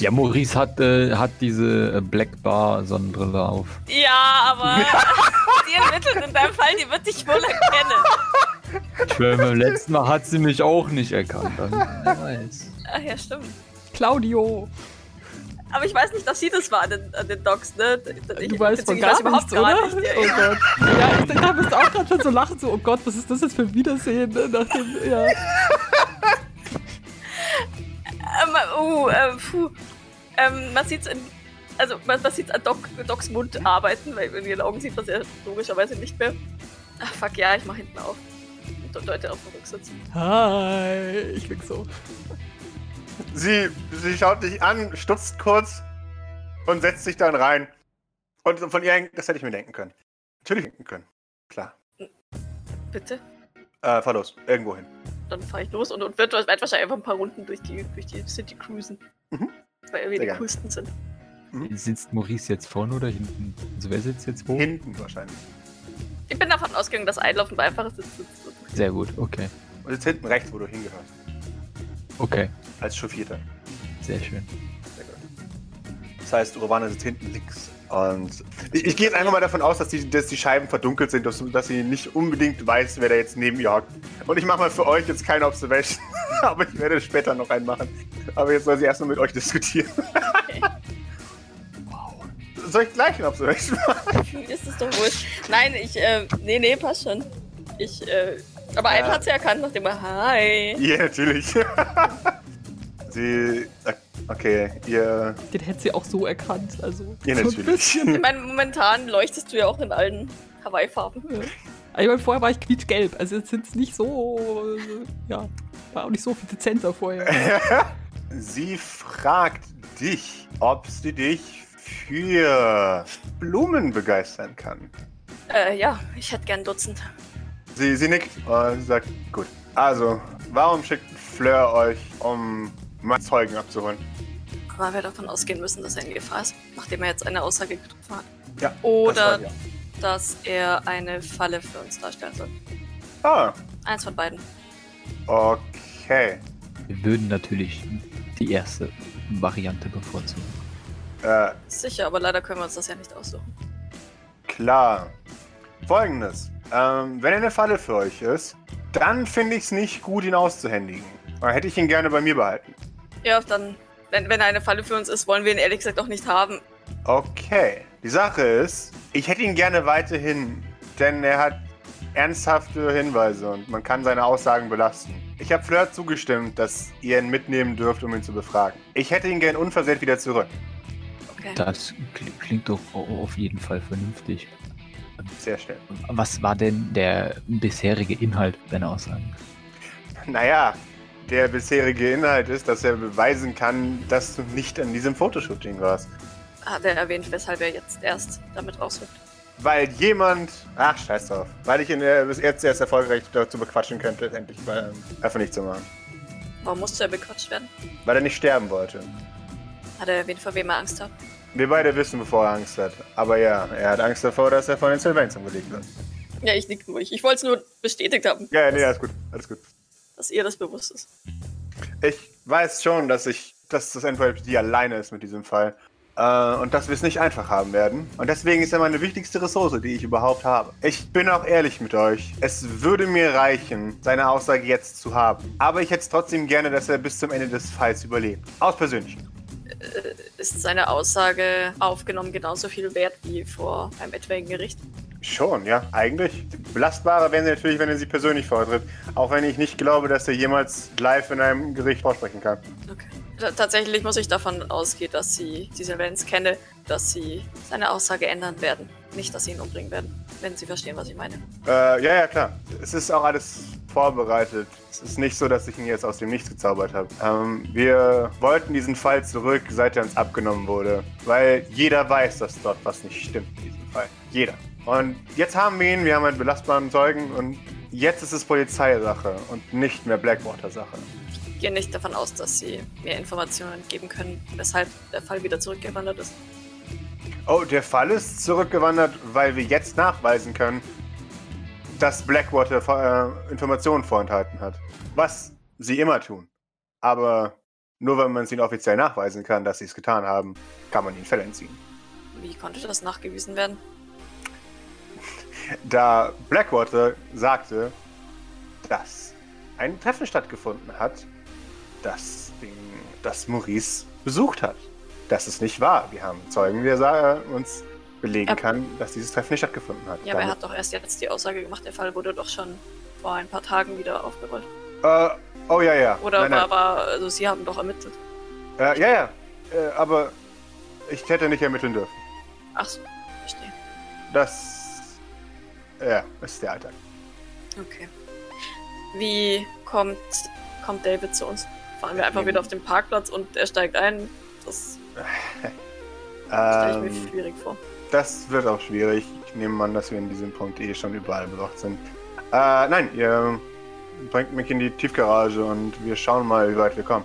Ja, Maurice hat, äh, hat diese äh, Black Bar Sonnenbrille auf. Ja, aber die ermittelt in deinem Fall, die wird dich wohl erkennen. Ich schwöre, beim letzten Mal hat sie mich auch nicht erkannt. Ach ja, stimmt. Claudio. Aber ich weiß nicht, dass sie das war an den, an den Docs, ne? Ich, Du weißt von gar weiß nichts, oder? gar nicht. Ja, Oh Gott. Ja, ich, da bist du auch gerade schon so lachen, so, oh Gott, was ist das jetzt für ein Wiedersehen? ne, Nach dem, ja. Ähm, uh, ähm, puh. Ähm, man sieht's in. Also, man, man sieht's an Doc, Docs Mund arbeiten, weil in ihren Augen sieht man ja logischerweise nicht mehr. Ach, fuck, ja, ich mach hinten auf. Und Leute auf dem Rücksitz. Hi. Ich wink so. Sie, sie schaut dich an, stutzt kurz und setzt sich dann rein. Und von ihr, das hätte ich mir denken können. Natürlich denken können. Klar. Bitte? Äh, fahr los. Irgendwo hin. Dann fahre ich los und, und wird, wahrscheinlich einfach ein paar Runden durch die, durch die City cruisen. Mhm. Weil wir die gerne. coolsten sind. Sitzt Maurice jetzt vorne oder hinten? Also wer sitzt jetzt wo? Hinten wahrscheinlich. Ich bin davon ausgegangen, dass dem Beifahrersitz sitzt. Sehr gut, okay. Und jetzt hinten rechts, wo du hingehörst. Okay, Als Chauffierter. sehr schön. Sehr gut. Das heißt, Urbana sitzt hinten links. Und ich, ich gehe jetzt einfach mal davon aus, dass die, dass die Scheiben verdunkelt sind, dass, dass sie nicht unbedingt weiß, wer da jetzt neben ihr hockt. Und ich mache mal für euch jetzt keine Observation, aber ich werde später noch einen machen. Aber jetzt soll sie erstmal mit euch diskutieren. wow. Soll ich gleich eine Observation machen? Ist es doch wohl. Nein, ich, äh, nee, nee, passt schon. Ich, äh, aber einen hat sie erkannt, nachdem er, hi. Ja, natürlich. sie. Okay, ihr. Den hätte sie auch so erkannt. Also, Ja, so ein natürlich. bisschen. Ich meine, momentan leuchtest du ja auch in allen Hawaii-Farben. Ja. Aber Ich meine, vorher war ich quietschgelb. Also jetzt sind es nicht so. äh, Ja, war auch nicht so viel dezenter vorher. Sie fragt dich, ob sie dich für Blumen begeistern kann. Äh, ja, ich hätte gern ein Dutzend. Sie, sie nickt und sagt, gut. Also, warum schickt Fleur euch, um mal Zeugen abzuholen? Weil wir davon ausgehen müssen, dass er in Gefahr ist, nachdem er jetzt eine Aussage getroffen hat. Ja. Oder das war, dass er eine Falle für uns darstellen soll. Ah, Eins von beiden. okay. Wir würden natürlich die erste Variante bevorzugen. Äh, Sicher, aber leider können wir uns das ja nicht aussuchen. klar. Folgendes. Ähm, wenn er eine Falle für euch ist, dann finde ich es nicht gut, ihn auszuhändigen. Dann hätte ich ihn gerne bei mir behalten. Ja, dann, wenn, wenn er eine Falle für uns ist, wollen wir ihn ehrlich gesagt auch nicht haben. Okay. Die Sache ist, ich hätte ihn gerne weiterhin, denn er hat ernsthafte Hinweise und man kann seine Aussagen belasten. Ich habe Fleur zugestimmt, dass ihr ihn mitnehmen dürft, um ihn zu befragen. Ich hätte ihn gern unversehrt wieder zurück. Okay. Das kli- klingt doch au- auf jeden Fall vernünftig. Sehr schnell. Was war denn der bisherige Inhalt deiner Aussagen? Naja, der bisherige Inhalt ist, dass er beweisen kann, dass du nicht an diesem Fotoshooting warst. Hat er erwähnt, weshalb er jetzt erst damit rausrückt. Weil jemand. Ach, scheiß drauf. Weil ich ihn äh, bis jetzt erst erfolgreich dazu bequatschen könnte, endlich mal ähm, einfach nicht zu machen. Warum musste er bequatscht werden? Weil er nicht sterben wollte. Hat er erwähnt, vor wem er Angst hat? Wir beide wissen, bevor er Angst hat. Aber ja, er hat Angst davor, dass er von den Sylvains umgelegt wird. Ja, ich nick nur. Ich, wollte es nur bestätigt haben, Ja, ja, nee, alles gut. Alles gut. dass ihr das bewusst ist. Ich weiß schon, dass ich, dass das NYPD alleine ist mit diesem Fall. Äh, und dass wir es nicht einfach haben werden. Und deswegen ist er meine wichtigste Ressource, die ich überhaupt habe. Ich bin auch ehrlich mit euch. Es würde mir reichen, seine Aussage jetzt zu haben. Aber ich hätte es trotzdem gerne, dass er bis zum Ende des Falls überlebt. Aus persönlichen. Ist seine Aussage aufgenommen genauso viel wert wie vor einem etwaigen Gericht? Schon, ja, eigentlich. Belastbarer wären sie natürlich, wenn er sie persönlich vortritt. Auch wenn ich nicht glaube, dass er jemals live in einem Gericht vorsprechen kann. Okay. T tatsächlich muss ich davon ausgehen, dass sie diese Events kenne, dass sie seine Aussage ändern werden. Nicht, dass sie ihn umbringen werden, wenn sie verstehen, was ich meine. Äh, ja, ja, klar. Es ist auch alles vorbereitet. Es ist nicht so, dass ich ihn jetzt aus dem Nichts gezaubert habe. Ähm, wir wollten diesen Fall zurück, seit er uns abgenommen wurde. Weil jeder weiß, dass dort was nicht stimmt in diesem Fall. Jeder. Und jetzt haben wir ihn, wir haben einen belastbaren Zeugen und jetzt ist es Polizeisache und nicht mehr Blackwater-Sache. Ich gehe nicht davon aus, dass sie mehr Informationen geben können, weshalb der Fall wieder zurückgewandert ist. Oh, der Fall ist zurückgewandert, weil wir jetzt nachweisen können, dass Blackwater äh, Informationen vorenthalten hat. Was sie immer tun. Aber nur wenn man es ihnen offiziell nachweisen kann, dass sie es getan haben, kann man ihnen Fälle entziehen. Wie konnte das nachgewiesen werden? da Blackwater sagte, dass ein Treffen stattgefunden hat, das, den, das Maurice besucht hat. Das ist nicht wahr. Wir haben Zeugen, der uns belegen Aber- kann, dass dieses Treffen nicht stattgefunden hat. Ja, aber er hat doch erst jetzt die Aussage gemacht, der Fall wurde doch schon vor ein paar Tagen wieder aufgerollt. äh, oh ja, ja. Oder nein, nein. war, war, also sie haben doch ermittelt. Äh, ja, ja. Äh, aber ich hätte nicht ermitteln dürfen. Ach so, verstehe. Das. Ja, ist der Alltag. Okay. Wie kommt, kommt David zu uns? Fahren wir einfach wieder auf den Parkplatz und er steigt ein? Das stelle ich mir Ähm, schwierig vor. Das wird auch schwierig. Ich nehme an, dass wir in diesem Punkt eh schon überall bewacht sind. Äh, nein, ihr bringt mich in die Tiefgarage und wir schauen mal, wie weit wir kommen.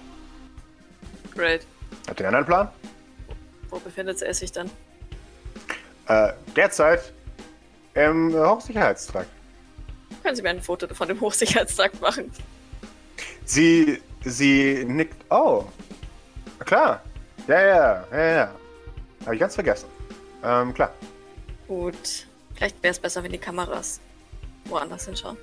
Great. Habt ihr einen anderen Plan? Wo befindet er sich dann? Äh, derzeit im Hochsicherheitstrakt. Können Sie mir ein Foto von dem Hochsicherheitstrakt machen? Sie, sie nickt. Oh, klar. Ja, ja, ja, ja. Habe ich ganz vergessen. Ähm, klar. Gut. Vielleicht wäre es besser, wenn die Kameras woanders hinschauen.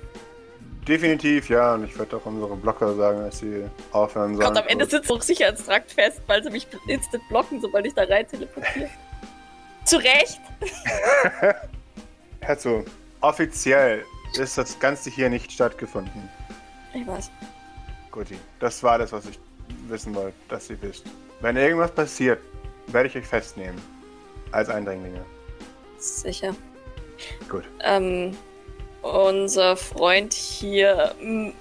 Definitiv, ja. Und ich werde auch unsere Blocker sagen, dass sie aufhören sollen. Gott, am Ende sitzt Hochsicherheitstrakt fest, weil sie mich instant blocken, sobald ich da rein teleportiere. Zu Recht! Herzo, offiziell ist das Ganze hier nicht stattgefunden. Ich weiß. Guti, das war das, was ich wissen wollte, dass ihr wisst. Wenn irgendwas passiert, werde ich euch festnehmen. Als Eindringlinge. Sicher. Gut. Ähm, unser Freund hier, ähm,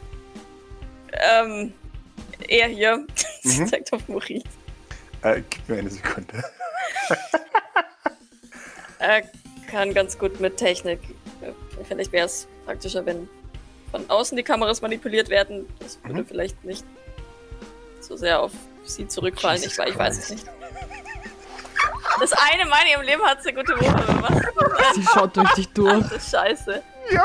er hier, sie Mhm. zeigt auf Maurice, Äh, gib mir eine Sekunde. er kann ganz gut mit Technik. Vielleicht wäre es praktischer, wenn von außen die Kameras manipuliert werden. Das würde Mhm. vielleicht nicht so sehr auf sie zurückfallen. Jesus Ich, ich weiß es nicht. Das eine Mal in ihrem Leben hat sie gute Woche. Was? Sie schaut durch dich durch. Das ist scheiße. Ja.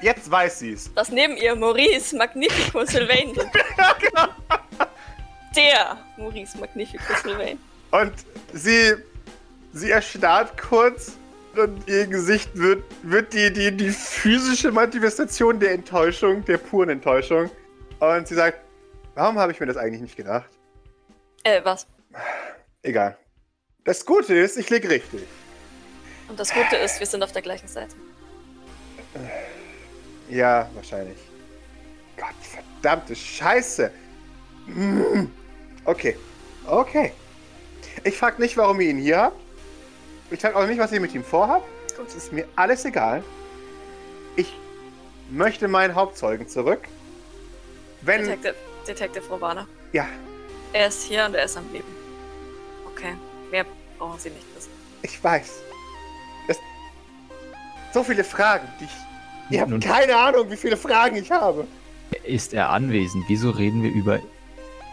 Jetzt weiß sie's. dass neben ihr Maurice Magnifico Sylvain sitzt. Der Maurice Magnifico Sylvain. Und sie, sie erstarrt kurz und ihr Gesicht wird, wird die, die, die physische Manifestation der Enttäuschung, der puren Enttäuschung. Und sie sagt, warum habe ich mir das eigentlich nicht gedacht? Äh, was? Egal. Das Gute ist, ich lieg richtig. Und das Gute ist, wir sind auf der gleichen Seite. Ja, wahrscheinlich. Gott, verdammte Scheiße. Okay. Okay. Ich frag nicht, warum ihr ihn hier habt. Ich frag auch nicht, was ihr mit ihm vorhabt. Es ist mir alles egal. Ich möchte meinen Hauptzeugen zurück. Wenn. Detective, Detective Rovana. Ja, Er ist hier und er ist am Leben. Brauchen Sie nicht wissen. ich weiß. Es so viele Fragen, die ich. Ihr habt Nun- keine Ahnung, wie viele Fragen ich habe. Ist er anwesend? Wieso reden wir über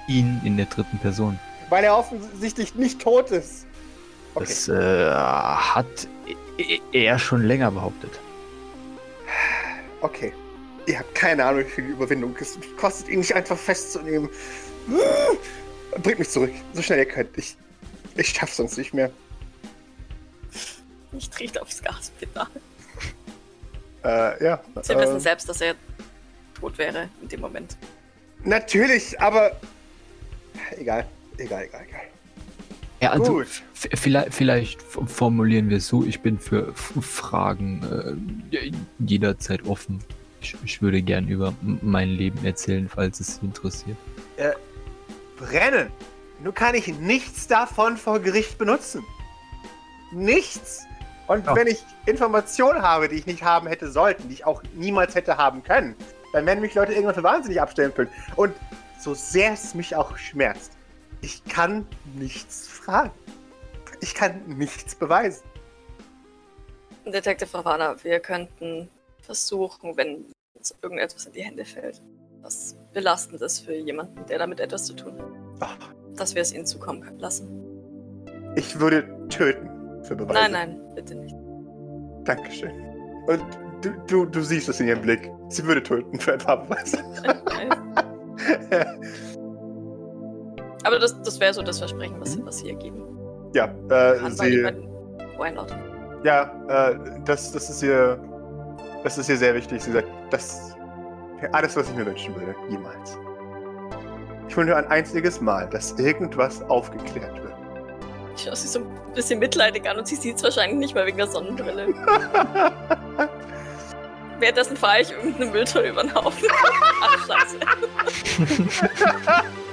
ihn in der dritten Person? Weil er offensichtlich nicht tot ist. Okay. Das äh, hat e- er schon länger behauptet. Okay. Ihr habt keine Ahnung, wie viel Überwindung es kostet, ihn nicht einfach festzunehmen. Bringt mich zurück, so schnell ihr könnt. Ich, Ich schaff sonst nicht mehr. Nicht riecht aufs Gaspedal. Äh, ja. Sie äh, wissen selbst, dass er tot wäre in dem Moment. Natürlich, aber. Egal, egal, egal, egal. Ja, also Gut. vielleicht, vielleicht formulieren wir es so, ich bin für Fragen äh, jederzeit offen. Ich, ich würde gern über mein Leben erzählen, falls es Sie interessiert. Brennen! Nun kann ich nichts davon vor Gericht benutzen. Nichts! Und Ja. wenn ich Informationen habe, die ich nicht haben hätte sollten, die ich auch niemals hätte haben können, dann werden mich Leute irgendwann für wahnsinnig abstempeln. Und so sehr es mich auch schmerzt, ich kann nichts fragen. Ich kann nichts beweisen. Detective Ravana, wir könnten versuchen, wenn uns irgendetwas in die Hände fällt, was belastend ist für jemanden, der damit etwas zu tun hat, Ach, dass wir es ihnen zukommen lassen. ich würde töten für Beweise. Nein, nein, bitte nicht. Dankeschön. Und du, du, du siehst es in ihrem Blick. Sie würde töten für ein paar Beweise. Aber das, das wäre so das Versprechen, was, was sie ihr geben. ja, äh, Kann, sie. why not? Ja, äh, das, das ist ihr. Das ist ihr sehr wichtig. Sie sagt, das. Alles, was ich mir wünschen würde. Jemals. Ich will nur ein einziges Mal, dass irgendwas aufgeklärt wird. Ich schaue sie so ein bisschen mitleidig an und sie sieht es wahrscheinlich nicht mal wegen der Sonnenbrille. Währenddessen fahre ich irgendeine Mülltonne über den Haufen. Ach, scheiße.